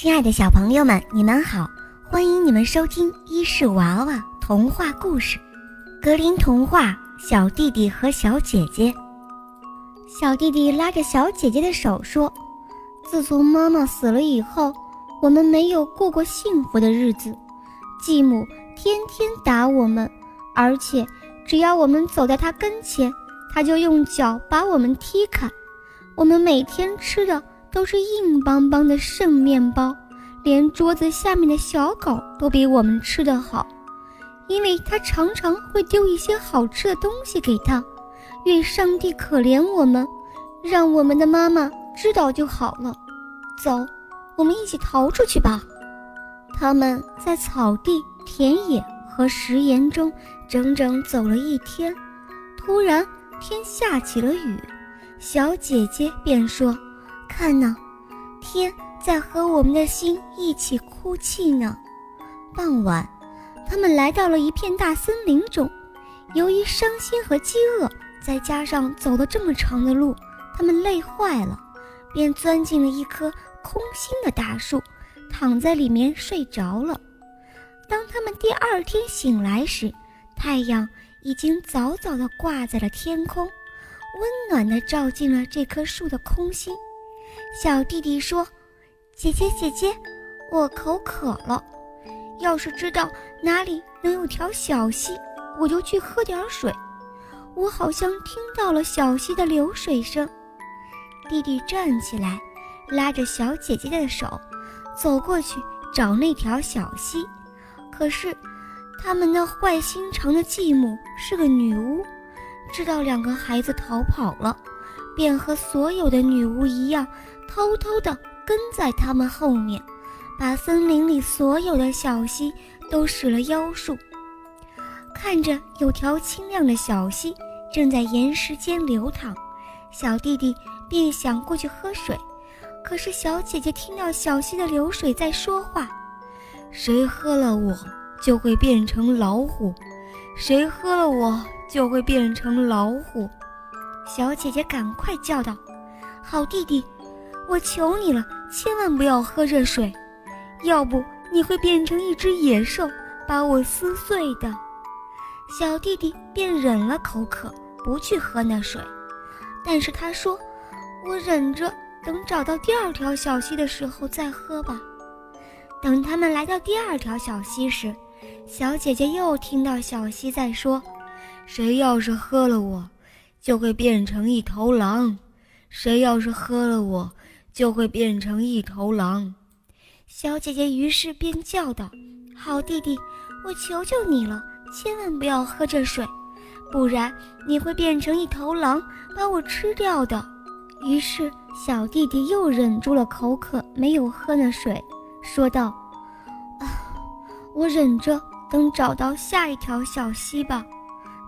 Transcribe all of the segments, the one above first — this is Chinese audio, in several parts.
亲爱的小朋友们，你们好，欢迎你们收听伊氏娃娃童话故事《格林童话》。小弟弟和小姐姐，小弟弟拉着小姐姐的手说：“自从妈妈死了以后，我们没有过过幸福的日子。继母天天打我们，而且只要我们走在她跟前，她就用脚把我们踢开。我们每天吃的……”都是硬邦邦的剩面包，连桌子下面的小狗都比我们吃得好，因为它常常会丢一些好吃的东西给他。愿上帝可怜我们，让我们的妈妈知道就好了。走，我们一起逃出去吧。他们在草地、田野和食盐中整整走了一天，突然天下起了雨，小姐姐便说。看呢，天在和我们的心一起哭泣呢。傍晚，他们来到了一片大森林中。由于伤心和饥饿，再加上走了这么长的路，他们累坏了，便钻进了一棵空心的大树，躺在里面睡着了。当他们第二天醒来时，太阳已经早早地挂在了天空，温暖地照进了这棵树的空心。小弟弟说：“姐姐，姐姐，我口渴了。要是知道哪里能有条小溪，我就去喝点水。我好像听到了小溪的流水声。”弟弟站起来，拉着小姐姐的手，走过去找那条小溪。可是，他们那坏心肠的继母是个女巫，知道两个孩子逃跑了。便和所有的女巫一样，偷偷地跟在他们后面，把森林里所有的小溪都使了妖术。看着有条清亮的小溪正在岩石间流淌，小弟弟便想过去喝水。可是小姐姐听到小溪的流水在说话：“谁喝了我，就会变成老虎；谁喝了我，就会变成老虎。”小姐姐赶快叫道：“好弟弟，我求你了，千万不要喝这水，要不你会变成一只野兽，把我撕碎的。”小弟弟便忍了口渴，不去喝那水。但是他说：“我忍着，等找到第二条小溪的时候再喝吧。”等他们来到第二条小溪时，小姐姐又听到小溪在说：“谁要是喝了我。”就会变成一头狼，谁要是喝了我，就会变成一头狼。小姐姐于是便叫道：“好弟弟，我求求你了，千万不要喝这水，不然你会变成一头狼，把我吃掉的。”于是小弟弟又忍住了口渴，没有喝那水，说道：“啊，我忍着，等找到下一条小溪吧，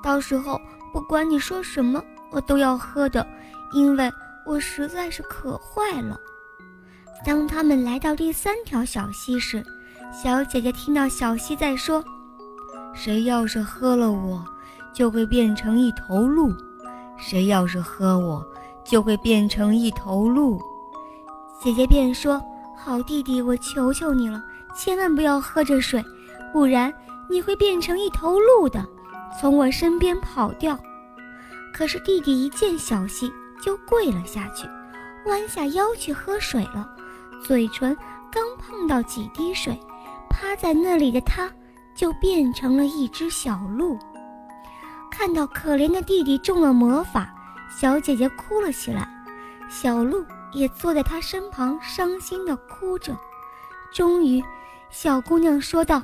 到时候。”不管你说什么，我都要喝的，因为我实在是渴坏了。当他们来到第三条小溪时，小姐姐听到小溪在说：“谁要是喝了我，就会变成一头鹿；谁要是喝我，就会变成一头鹿。”姐姐便说：“好弟弟，我求求你了，千万不要喝这水，不然你会变成一头鹿的。”从我身边跑掉，可是弟弟一见小溪就跪了下去，弯下腰去喝水了。嘴唇刚碰到几滴水，趴在那里的他就变成了一只小鹿。看到可怜的弟弟中了魔法，小姐姐哭了起来，小鹿也坐在她身旁，伤心地哭着。终于，小姑娘说道：“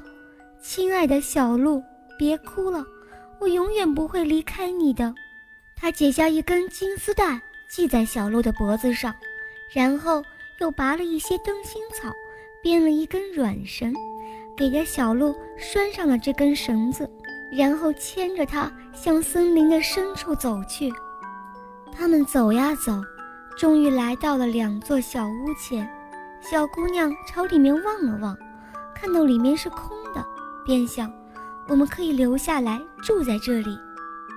亲爱的小鹿，别哭了。”我永远不会离开你的。他解下一根金丝带，系在小鹿的脖子上，然后又拔了一些灯芯草，编了一根软绳，给了小鹿拴上了这根绳子，然后牵着它向森林的深处走去。他们走呀走，终于来到了两座小屋前。小姑娘朝里面望了望，看到里面是空的，便想。我们可以留下来住在这里。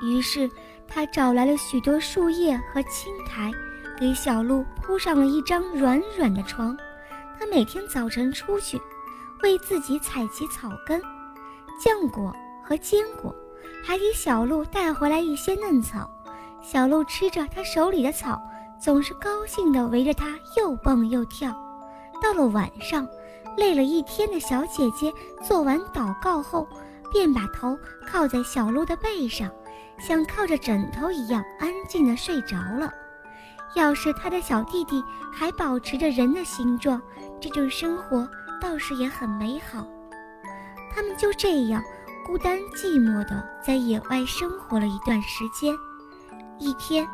于是，他找来了许多树叶和青苔，给小鹿铺上了一张软软的床。他每天早晨出去，为自己采集草根、浆果和坚果，还给小鹿带回来一些嫩草。小鹿吃着他手里的草，总是高兴地围着他又蹦又跳。到了晚上，累了一天的小姐姐做完祷告后，便把头靠在小鹿的背上，像靠着枕头一样安静地睡着了。要是他的小弟弟还保持着人的形状，这种生活倒是也很美好。他们就这样孤单寂寞地在野外生活了一段时间。一天，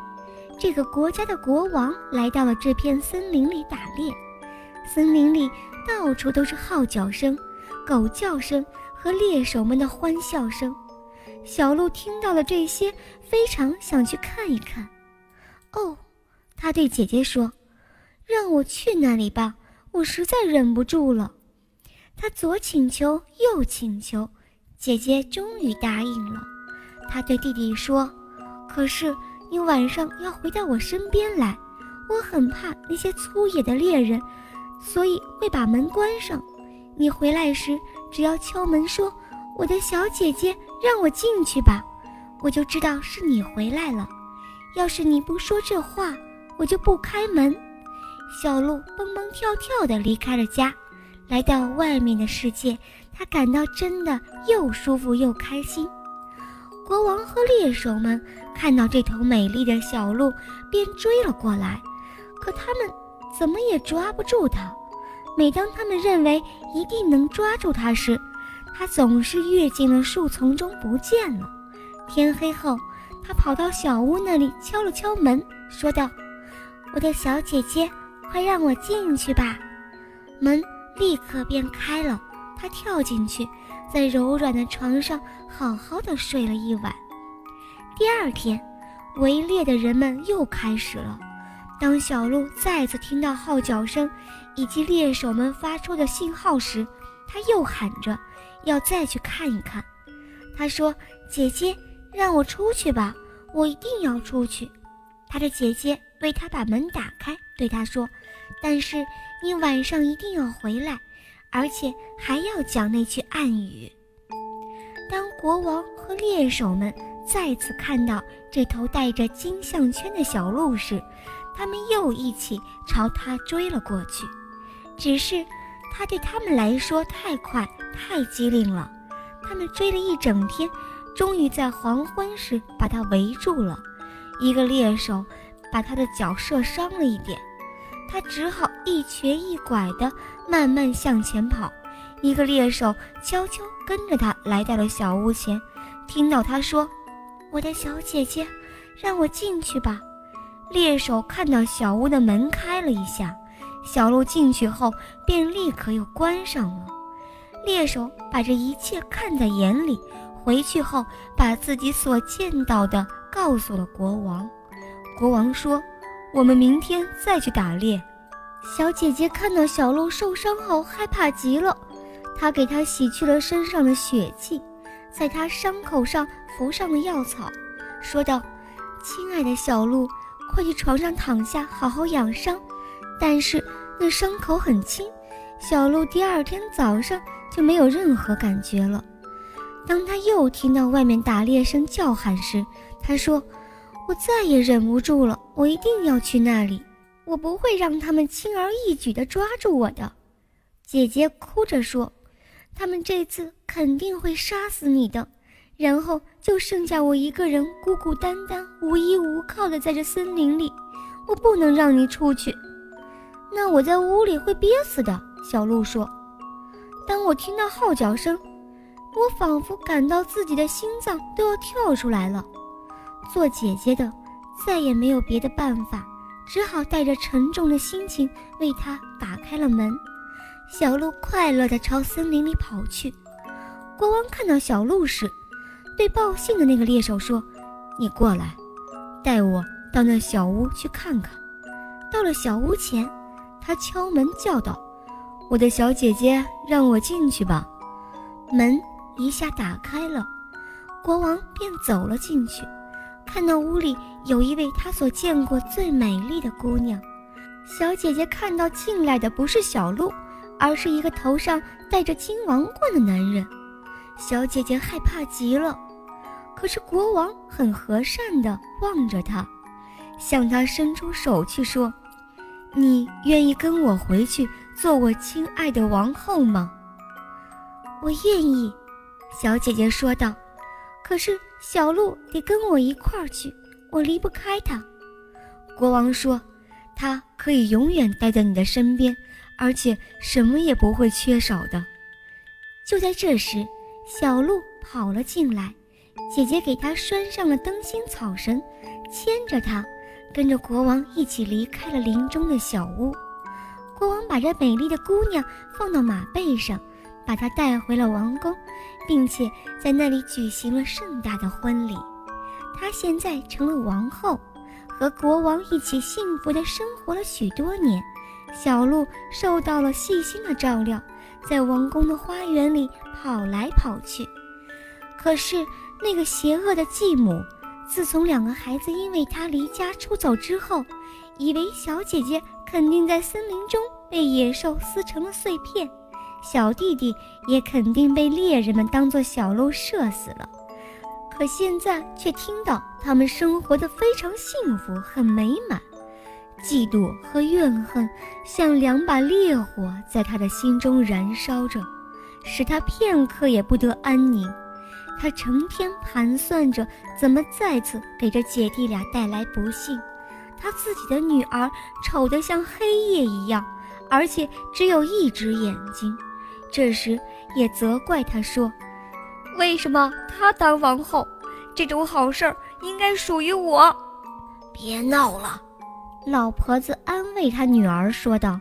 这个国家的国王来到了这片森林里打猎。森林里到处都是号角声、狗叫声和猎手们的欢笑声。小鹿听到了这些，非常想去看一看。哦，他对姐姐说：“让我去那里吧，我实在忍不住了。”他左请求右请求，姐姐终于答应了。他对弟弟说：“可是。”你晚上要回到我身边来，我很怕那些粗野的猎人，所以会把门关上。你回来时，只要敲门说：“我的小姐姐，让我进去吧。”我就知道是你回来了。要是你不说这话，我就不开门。小鹿蹦蹦跳跳地离开了家，来到外面的世界，他感到真的又舒服又开心。国王和猎手们看到这头美丽的小鹿，便追了过来。可他们怎么也抓不住它。每当他们认为一定能抓住它时，它总是跃进了树丛中不见了。天黑后，他跑到小屋那里敲了敲门，说道：“我的小姐姐，快让我进去吧。”门立刻便开了，他跳进去。在柔软的床上好好的睡了一晚。第二天，围猎的人们又开始了。当小鹿再次听到号角声以及猎手们发出的信号时，他又喊着要再去看一看。他说：“姐姐，让我出去吧，我一定要出去。”他的姐姐为他把门打开，对他说：“但是你晚上一定要回来。”而且还要讲那句暗语。当国王和猎手们再次看到这头带着金项圈的小鹿时，他们又一起朝它追了过去。只是，它对他们来说太快、太机灵了。他们追了一整天，终于在黄昏时把它围住了。一个猎手把他的脚射伤了一点。他只好一瘸一拐地慢慢向前跑。一个猎手悄悄跟着他来到了小屋前，听到他说：“我的小姐姐，让我进去吧。”猎手看到小屋的门开了一下，小鹿进去后便立刻又关上了。猎手把这一切看在眼里，回去后把自己所见到的告诉了国王。国王说。我们明天再去打猎。小姐姐看到小鹿受伤后，害怕极了。她给它洗去了身上的血迹，在它伤口上敷上了药草，说道：“亲爱的小鹿，快去床上躺下，好好养伤。”但是那伤口很轻，小鹿第二天早上就没有任何感觉了。当他又听到外面打猎声叫喊时，他说。我再也忍不住了，我一定要去那里，我不会让他们轻而易举地抓住我的。姐姐哭着说：“他们这次肯定会杀死你的，然后就剩下我一个人孤孤单单、无依无靠的在这森林里。我不能让你出去，那我在屋里会憋死的。”小鹿说。当我听到号角声，我仿佛感到自己的心脏都要跳出来了。做姐姐的再也没有别的办法，只好带着沉重的心情为他打开了门。小鹿快乐地朝森林里跑去。国王看到小鹿时，对报信的那个猎手说：“你过来，带我到那小屋去看看。”到了小屋前，他敲门叫道：“我的小姐姐，让我进去吧。”门一下打开了，国王便走了进去。看到屋里有一位他所见过最美丽的姑娘，小姐姐看到进来的不是小鹿，而是一个头上戴着金王冠的男人。小姐姐害怕极了，可是国王很和善地望着她，向她伸出手去说：“你愿意跟我回去做我亲爱的王后吗？”“我愿意。”小姐姐说道。“可是小鹿得跟我一块儿去，我离不开它。”国王说：“他可以永远待在你的身边，而且什么也不会缺少的。”就在这时。小鹿跑了进来，姐姐给它拴上了灯芯草绳，牵着它，跟着国王一起离开了林中的小屋。国王把这美丽的姑娘放到马背上，把她带回了王宫，并且在那里举行了盛大的婚礼。她现在成了王后，和国王一起幸福地生活了许多年。小鹿受到了细心的照料。在王宫的花园里跑来跑去，可是那个邪恶的继母，自从两个孩子因为他离家出走之后，以为小姐姐肯定在森林中被野兽撕成了碎片，小弟弟也肯定被猎人们当作小鹿射死了。可现在却听到他们生活的非常幸福，很美满。嫉妒和怨恨像两把烈火，在他的心中燃烧着，使他片刻也不得安宁。他成天盘算着怎么再次给这姐弟俩带来不幸。他自己的女儿丑得像黑夜一样，而且只有一只眼睛。这时也责怪他说：“为什么她当王后？这种好事应该属于我。”别闹了。老婆子安慰她女儿说道：“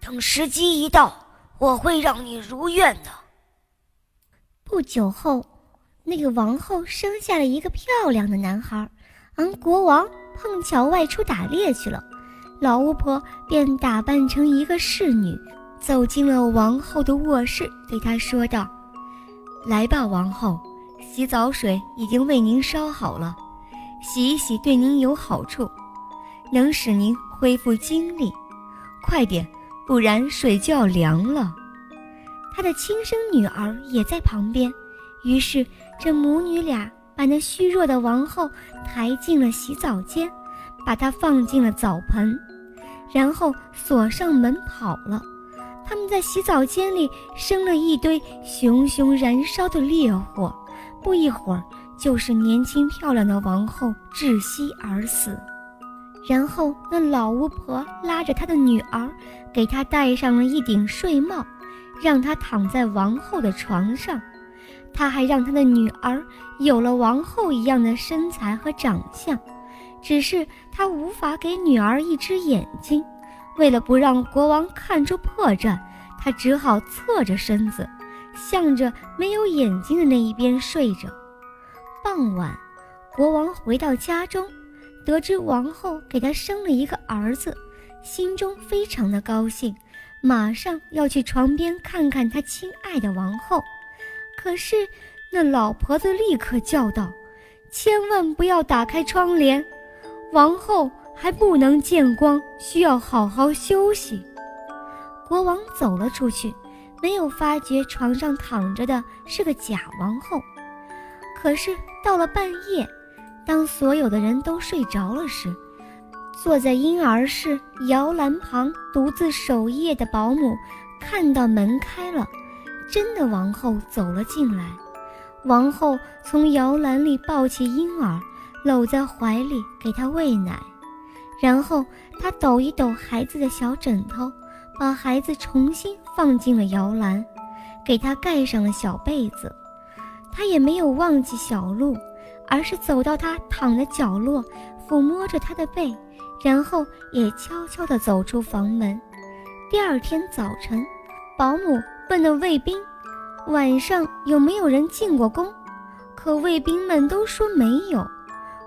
等时机一到，我会让你如愿的。”不久后，那个王后生下了一个漂亮的男孩，而国王碰巧外出打猎去了。老巫婆便打扮成一个侍女，走进了王后的卧室，对她说道：“来吧，王后，洗澡水已经为您烧好了，洗一洗对您有好处。”能使您恢复精力，快点，不然水就要凉了。他的亲生女儿也在旁边，于是这母女俩把那虚弱的王后抬进了洗澡间，把她放进了澡盆，然后锁上门跑了。他们在洗澡间里生了一堆熊熊燃烧的烈火，不一会儿，就是年轻漂亮的王后窒息而死。然后，那老巫婆拉着她的女儿，给她戴上了一顶睡帽，让她躺在王后的床上。他还让他的女儿有了王后一样的身材和长相，只是他无法给女儿一只眼睛。为了不让国王看出破绽，他只好侧着身子，向着没有眼睛的那一边睡着。傍晚，国王回到家中。得知王后给他生了一个儿子，心中非常的高兴，马上要去床边看看他亲爱的王后。可是那老婆子立刻叫道：“千万不要打开窗帘，王后还不能见光，需要好好休息。”国王走了出去，没有发觉床上躺着的是个假王后。可是到了半夜。当所有的人都睡着了时，坐在婴儿室摇篮旁独自守夜的保姆看到门开了，真的王后走了进来。王后从摇篮里抱起婴儿，搂在怀里给他喂奶，然后她抖一抖孩子的小枕头，把孩子重新放进了摇篮，给他盖上了小被子。她也没有忘记小鹿。而是走到他躺的角落，抚摸着他的背，然后也悄悄地走出房门。第二天早晨，保姆问了卫兵：“晚上有没有人进过宫？”可卫兵们都说没有，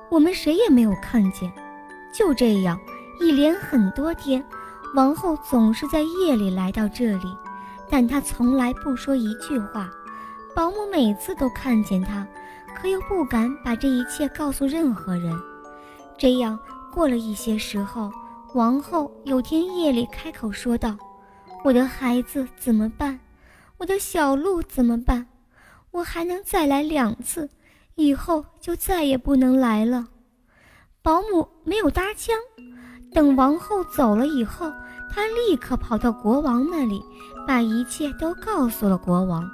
我们谁也没有看见。就这样，一连很多天，王后总是在夜里来到这里，但她从来不说一句话。保姆每次都看见她。可又不敢把这一切告诉任何人。这样过了一些时候，王后有天夜里开口说道：“我的孩子怎么办？我的小鹿怎么办？我还能再来两次，以后就再也不能来了。保姆没有搭腔，等王后走了以后，他立刻跑到国王那里，把一切都告诉了国王。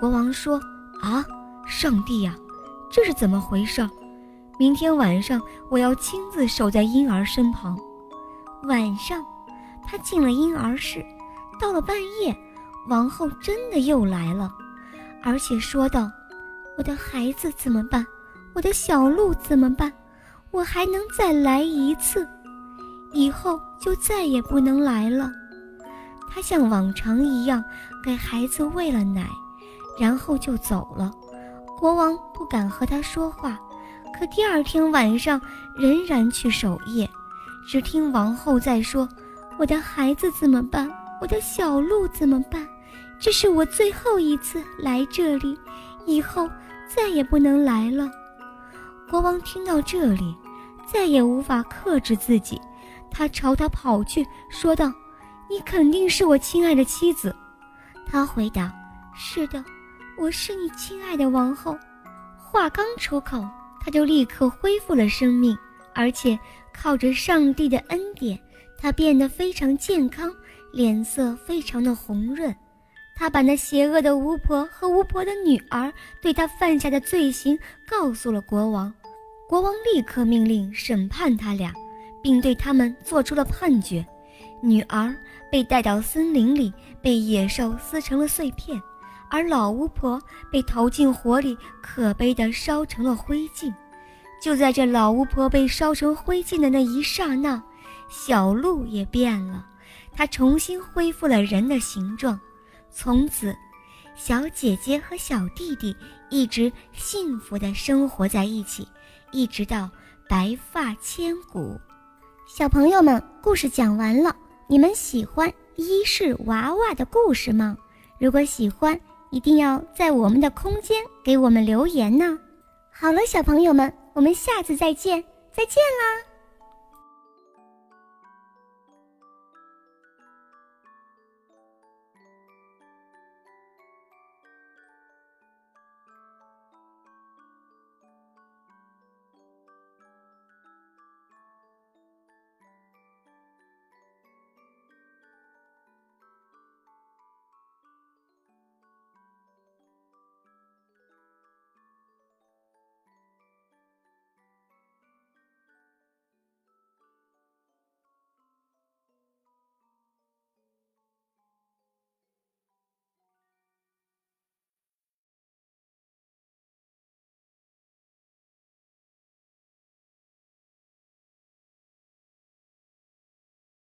国王说：“啊，上帝呀，这是怎么回事？明天晚上我要亲自守在婴儿身旁。”晚上，他进了婴儿室，到了半夜，王后真的又来了。而且说道：“我的孩子怎么办？我的小鹿怎么办？我还能再来一次，以后就再也不能来了。”他像往常一样给孩子喂了奶，然后就走了。国王不敢和他说话，可第二天晚上仍然去守夜。只听王后在说：“我的孩子怎么办？我的小鹿怎么办？”这是我最后一次来这里，以后再也不能来了。国王听到这里，再也无法克制自己，他朝他跑去，说道：“你肯定是我亲爱的妻子。”他回答：“是的，我是你亲爱的王后。”话刚出口，他就立刻恢复了生命，而且靠着上帝的恩典，他变得非常健康，脸色非常的红润。他把那邪恶的巫婆和巫婆的女儿对他犯下的罪行告诉了国王，国王立刻命令审判他俩，并对他们做出了判决：女儿被带到森林里，被野兽撕成了碎片；而老巫婆被投进火里，可悲地烧成了灰烬。就在这老巫婆被烧成灰烬的那一刹那，小鹿也变了，它重新恢复了人的形状。从此，小姐姐和小弟弟一直幸福的生活在一起，一直到白发千古。小朋友们，故事讲完了，你们喜欢伊氏娃娃的故事吗？如果喜欢，一定要在我们的空间给我们留言呢。好了，小朋友们，我们下次再见，再见啦！